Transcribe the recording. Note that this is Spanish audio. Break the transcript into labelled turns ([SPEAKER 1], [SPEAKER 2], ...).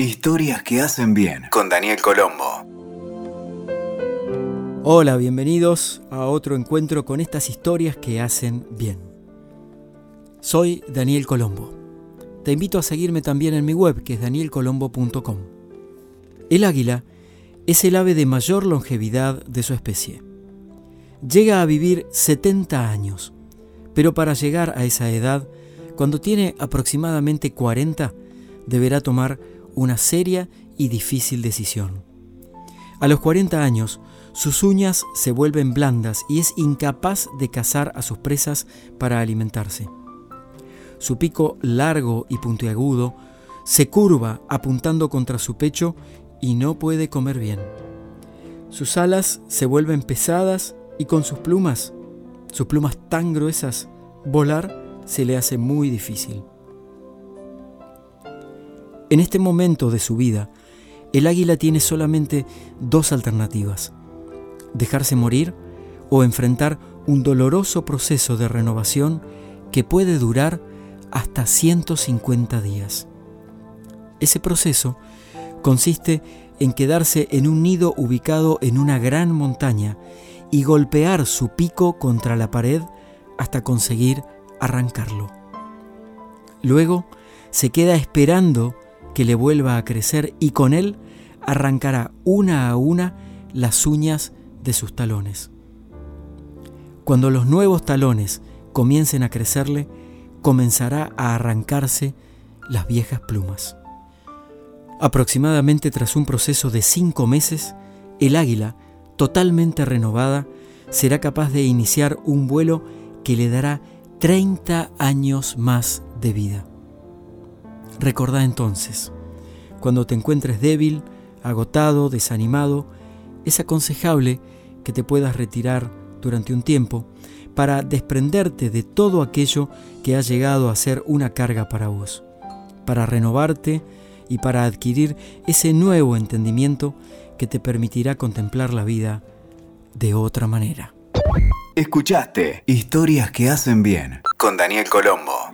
[SPEAKER 1] Historias que hacen bien con Daniel Colombo.
[SPEAKER 2] Hola, bienvenidos a otro encuentro con estas historias que hacen bien. Soy Daniel Colombo. Te invito a seguirme también en mi web que es danielcolombo.com. El águila es el ave de mayor longevidad de su especie. Llega a vivir 70 años, pero para llegar a esa edad, cuando tiene aproximadamente 40, deberá tomar una seria y difícil decisión. A los 40 años, sus uñas se vuelven blandas y es incapaz de cazar a sus presas para alimentarse. Su pico largo y puntiagudo se curva apuntando contra su pecho y no puede comer bien. Sus alas se vuelven pesadas y con sus plumas, sus plumas tan gruesas, volar se le hace muy difícil. En este momento de su vida, el águila tiene solamente dos alternativas, dejarse morir o enfrentar un doloroso proceso de renovación que puede durar hasta 150 días. Ese proceso consiste en quedarse en un nido ubicado en una gran montaña y golpear su pico contra la pared hasta conseguir arrancarlo. Luego se queda esperando que le vuelva a crecer y con él arrancará una a una las uñas de sus talones. Cuando los nuevos talones comiencen a crecerle, comenzará a arrancarse las viejas plumas. Aproximadamente tras un proceso de cinco meses, el águila, totalmente renovada, será capaz de iniciar un vuelo que le dará 30 años más de vida. Recordá entonces, cuando te encuentres débil, agotado, desanimado, es aconsejable que te puedas retirar durante un tiempo para desprenderte de todo aquello que ha llegado a ser una carga para vos, para renovarte y para adquirir ese nuevo entendimiento que te permitirá contemplar la vida de otra manera.
[SPEAKER 1] Escuchaste Historias que hacen bien con Daniel Colombo.